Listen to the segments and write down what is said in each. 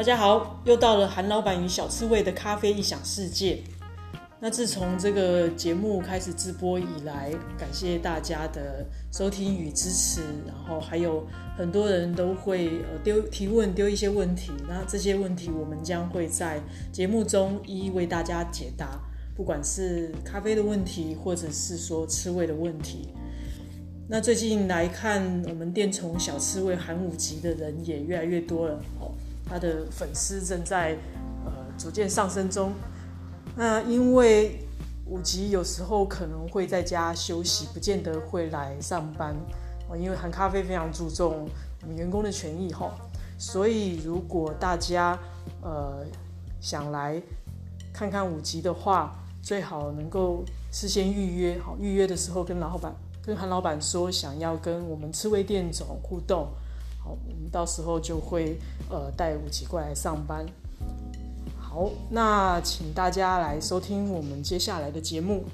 大家好，又到了韩老板与小刺猬的咖啡异想世界。那自从这个节目开始直播以来，感谢大家的收听与支持，然后还有很多人都会呃丢提问丢一些问题，那这些问题我们将会在节目中一一为大家解答，不管是咖啡的问题，或者是说刺猬的问题。那最近来看，我们店从小刺猬韩五级的人也越来越多了，他的粉丝正在呃逐渐上升中。那因为五级有时候可能会在家休息，不见得会来上班哦。因为韩咖啡非常注重我们员工的权益哈，所以如果大家呃想来看看五级的话，最好能够事先预约好。预约的时候跟老板、跟韩老板说想要跟我们刺猬店总互动，好，我们到时候就会呃带五级过来上班。好，那请大家来收听我们接下来的节目。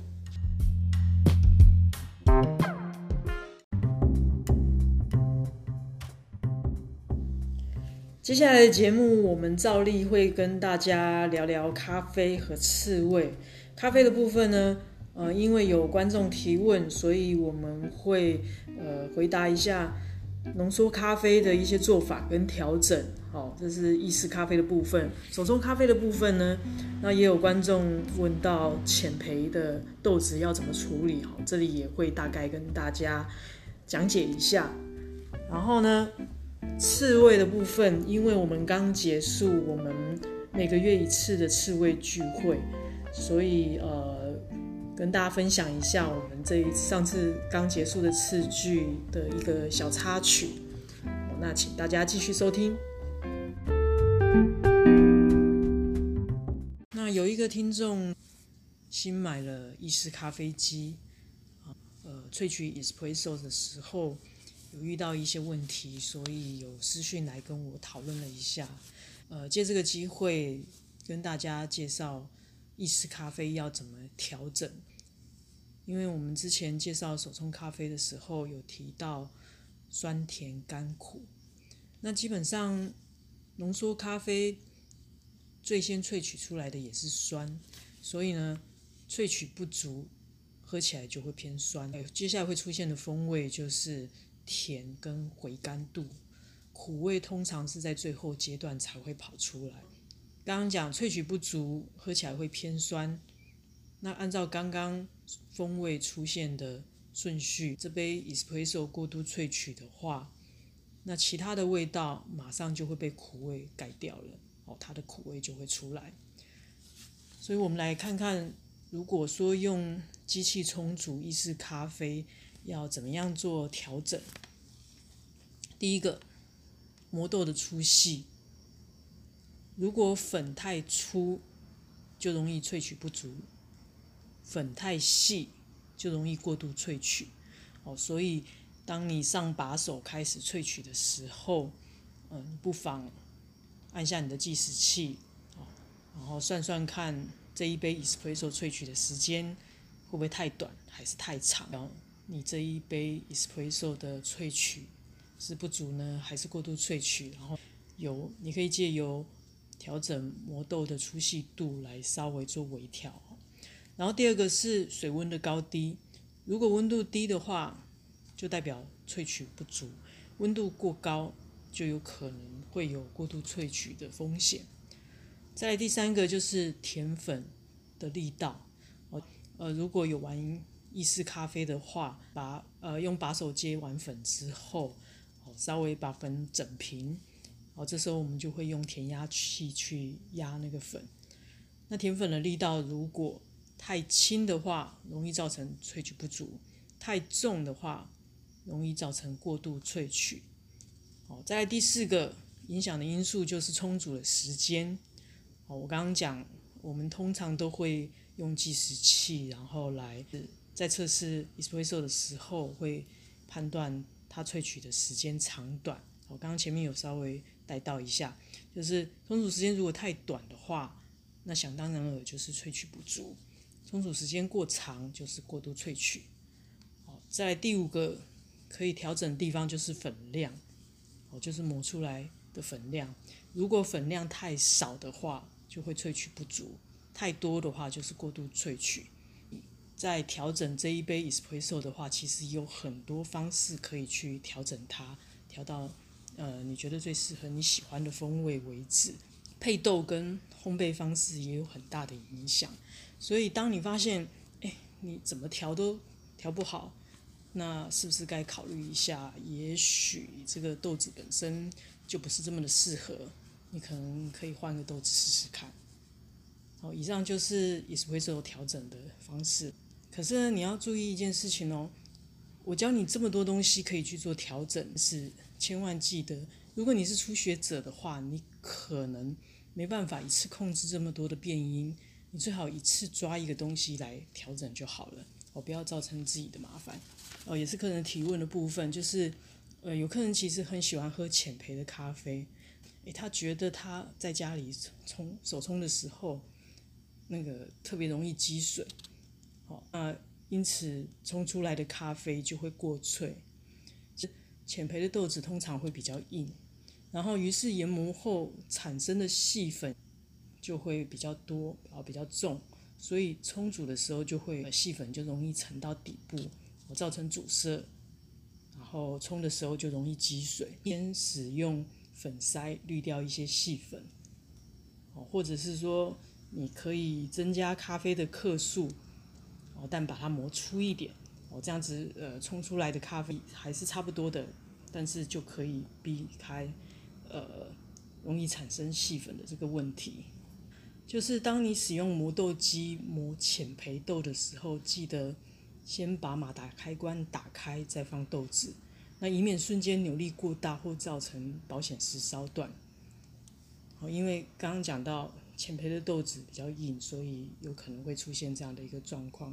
接下来的节目，我们照例会跟大家聊聊咖啡和刺猬。咖啡的部分呢，呃，因为有观众提问，所以我们会呃回答一下。浓缩咖啡的一些做法跟调整，好，这是意式咖啡的部分。手冲咖啡的部分呢，那也有观众问到浅焙的豆子要怎么处理，好，这里也会大概跟大家讲解一下。然后呢，刺猬的部分，因为我们刚结束我们每个月一次的刺猬聚会，所以呃。跟大家分享一下我们这一上次刚结束的次剧的一个小插曲，那请大家继续收听。那有一个听众新买了意式咖啡机，呃，萃取 espresso 的时候有遇到一些问题，所以有私讯来跟我讨论了一下，呃，借这个机会跟大家介绍。意式咖啡要怎么调整？因为我们之前介绍手冲咖啡的时候有提到酸甜甘苦，那基本上浓缩咖啡最先萃取出来的也是酸，所以呢萃取不足，喝起来就会偏酸。接下来会出现的风味就是甜跟回甘度，苦味通常是在最后阶段才会跑出来。刚刚讲萃取不足，喝起来会偏酸。那按照刚刚风味出现的顺序，这杯 espresso 过度萃取的话，那其他的味道马上就会被苦味改掉了。哦，它的苦味就会出来。所以我们来看看，如果说用机器冲煮意式咖啡，要怎么样做调整？第一个，磨豆的粗细。如果粉太粗，就容易萃取不足；粉太细，就容易过度萃取。哦，所以当你上把手开始萃取的时候，嗯，不妨按下你的计时器，哦，然后算算看这一杯 espresso 萃取的时间会不会太短，还是太长？然后你这一杯 espresso 的萃取是不足呢，还是过度萃取？然后油，你可以借由调整磨豆的粗细度来稍微做微调，然后第二个是水温的高低，如果温度低的话，就代表萃取不足；温度过高，就有可能会有过度萃取的风险。再来第三个就是甜粉的力道，哦，呃，如果有玩意式咖啡的话，把呃用把手接完粉之后，哦，稍微把粉整平。好，这时候我们就会用填压器去压那个粉。那填粉的力道如果太轻的话，容易造成萃取不足；太重的话，容易造成过度萃取。好，再来第四个影响的因素就是充足的时间。好，我刚刚讲，我们通常都会用计时器，然后来在测试 espresso 的时候会判断它萃取的时间长短。我刚刚前面有稍微。带到一下，就是充足时间如果太短的话，那想当然尔就是萃取不足；充足时间过长就是过度萃取。好，在第五个可以调整的地方就是粉量，哦，就是磨出来的粉量。如果粉量太少的话，就会萃取不足；太多的话，就是过度萃取。在调整这一杯 espresso 的话，其实有很多方式可以去调整它，调到呃你觉得最适合你喜欢的风味为止。配豆跟烘焙方式也有很大的影响，所以当你发现，哎，你怎么调都调不好，那是不是该考虑一下？也许这个豆子本身就不是这么的适合，你可能可以换个豆子试试看。好，以上就是也是会做调整的方式。可是你要注意一件事情哦，我教你这么多东西可以去做调整，是千万记得，如果你是初学者的话，你可能。没办法一次控制这么多的变音，你最好一次抓一个东西来调整就好了，哦，不要造成自己的麻烦。哦，也是客人提问的部分，就是，呃，有客人其实很喜欢喝浅焙的咖啡，诶，他觉得他在家里冲手冲的时候，那个特别容易积水，好，那因此冲出来的咖啡就会过脆，浅焙的豆子通常会比较硬。然后，于是研磨后产生的细粉就会比较多，然后比较重，所以冲煮的时候就会细粉就容易沉到底部，造成阻塞。然后冲的时候就容易积水。先使用粉筛滤掉一些细粉，哦，或者是说你可以增加咖啡的克数，哦，但把它磨粗一点，这样子呃冲出来的咖啡还是差不多的，但是就可以避开。呃，容易产生细粉的这个问题，就是当你使用磨豆机磨浅焙豆的时候，记得先把马达开关打开，再放豆子，那以免瞬间扭力过大或造成保险丝烧断。好，因为刚刚讲到浅焙的豆子比较硬，所以有可能会出现这样的一个状况。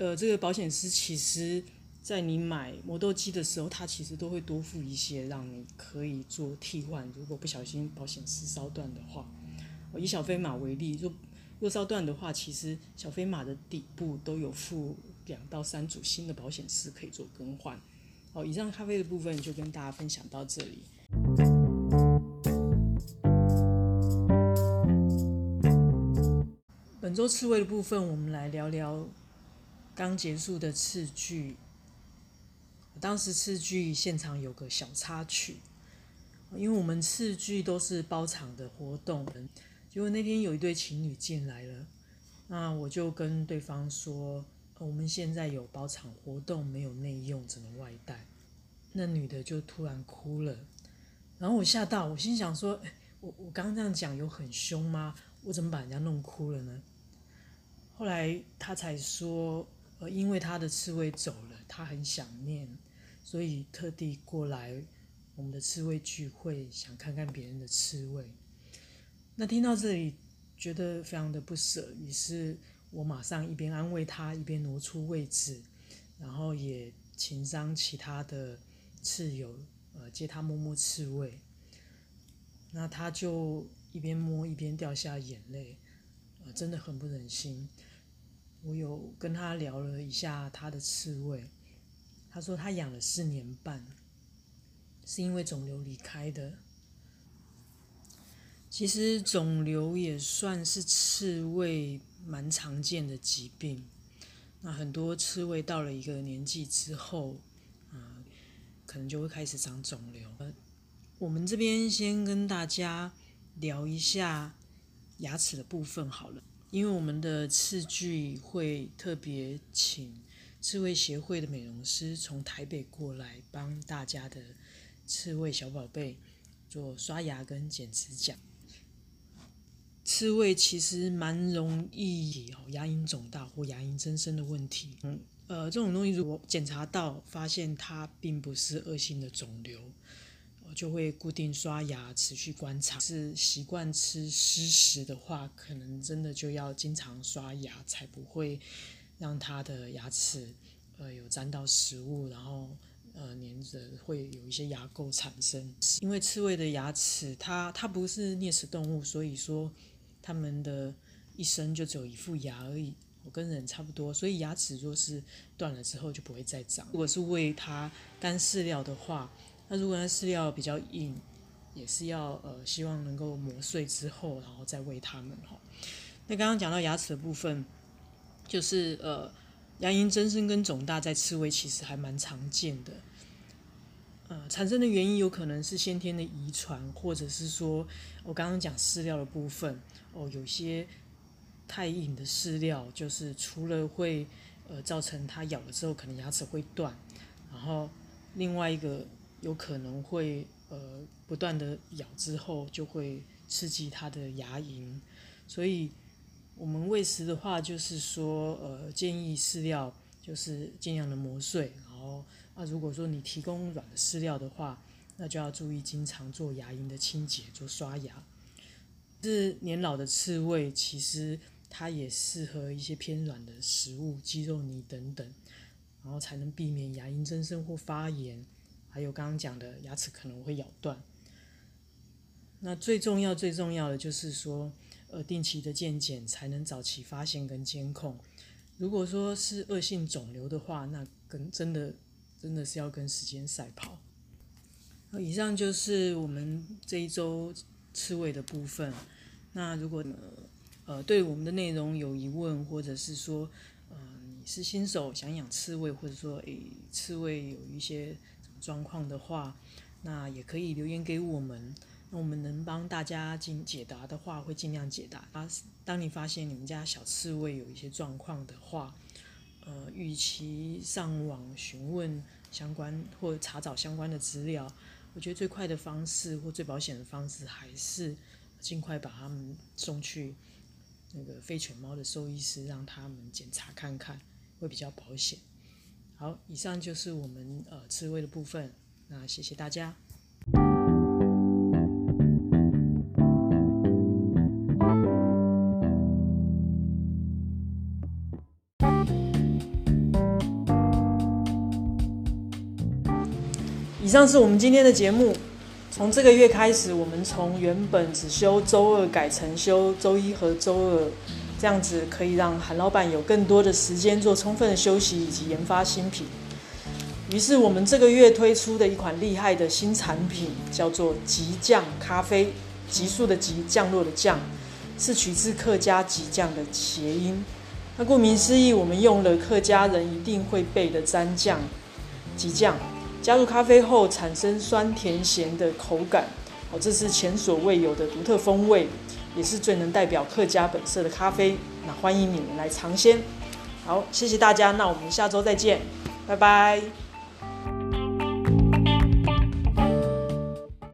呃，这个保险丝其实。在你买磨豆机的时候，它其实都会多付一些，让你可以做替换。如果不小心保险丝烧断的话，以小飞马为例，若若烧断的话，其实小飞马的底部都有附两到三组新的保险丝可以做更换。好，以上咖啡的部分就跟大家分享到这里。本周刺猬的部分，我们来聊聊刚结束的次剧。当时次剧现场有个小插曲，因为我们次剧都是包场的活动，结果那天有一对情侣进来了，那我就跟对方说，我们现在有包场活动，没有内用，只能外带。那女的就突然哭了，然后我吓到，我心想说，我我刚刚这样讲有很凶吗？我怎么把人家弄哭了呢？后来她才说，呃，因为他的刺猬走了，他很想念。所以特地过来我们的刺猬聚会，想看看别人的刺猬。那听到这里，觉得非常的不舍，于是我马上一边安慰他，一边挪出位置，然后也请商其他的刺友，呃，接他摸摸刺猬。那他就一边摸一边掉下眼泪，呃，真的很不忍心。我有跟他聊了一下他的刺猬。他说他养了四年半，是因为肿瘤离开的。其实肿瘤也算是刺猬蛮常见的疾病。那很多刺猬到了一个年纪之后，啊，可能就会开始长肿瘤。我们这边先跟大家聊一下牙齿的部分好了，因为我们的刺具会特别请。刺猬协会的美容师从台北过来，帮大家的刺猬小宝贝做刷牙跟剪指甲。刺猬其实蛮容易哦，牙龈肿大或牙龈增生的问题。嗯，呃，这种东西如果检查到发现它并不是恶性的肿瘤，就会固定刷牙，持续观察。是习惯吃湿食的话，可能真的就要经常刷牙，才不会。让他的牙齿，呃，有沾到食物，然后，呃，粘着会有一些牙垢产生。因为刺猬的牙齿，它它不是啮齿动物，所以说，它们的一生就只有一副牙而已，我跟人差不多。所以牙齿若是断了之后就不会再长。如果是喂它干饲料的话，那如果那饲料比较硬，也是要呃希望能够磨碎之后，然后再喂它们哈。那刚刚讲到牙齿的部分，就是呃牙龈增生跟肿大在刺猬其实还蛮常见的。呃，产生的原因有可能是先天的遗传，或者是说我刚刚讲饲料的部分哦，有些太硬的饲料，就是除了会呃造成它咬了之后可能牙齿会断，然后另外一个有可能会呃不断的咬之后就会刺激它的牙龈，所以我们喂食的话就是说呃建议饲料就是尽量的磨碎，然后。那如果说你提供软的饲料的话，那就要注意经常做牙龈的清洁，做刷牙。是年老的刺猬，其实它也适合一些偏软的食物，鸡肉泥等等，然后才能避免牙龈增生或发炎，还有刚刚讲的牙齿可能会咬断。那最重要、最重要的就是说，呃，定期的健检才能早期发现跟监控。如果说是恶性肿瘤的话，那跟真的。真的是要跟时间赛跑。以上就是我们这一周刺猬的部分。那如果呃对我们的内容有疑问，或者是说呃你是新手想养刺猬，或者说诶刺猬有一些状况的话，那也可以留言给我们。那我们能帮大家尽解答的话，会尽量解答。啊，当你发现你们家小刺猬有一些状况的话，呃，与其上网询问相关或查找相关的资料，我觉得最快的方式或最保险的方式，还是尽快把他们送去那个非犬猫的兽医师，让他们检查看看，会比较保险。好，以上就是我们呃刺猬的部分，那谢谢大家。以上是我们今天的节目。从这个月开始，我们从原本只休周二改成休周一和周二，这样子可以让韩老板有更多的时间做充分的休息以及研发新品。于是，我们这个月推出的一款厉害的新产品叫做急降咖啡，急速的急，降落的降，是取自客家急降的谐音。那顾名思义，我们用了客家人一定会背的蘸酱，急降。加入咖啡后产生酸甜咸的口感，哦，这是前所未有的独特风味，也是最能代表客家本色的咖啡。那欢迎你们来尝鲜。好，谢谢大家，那我们下周再见，拜拜。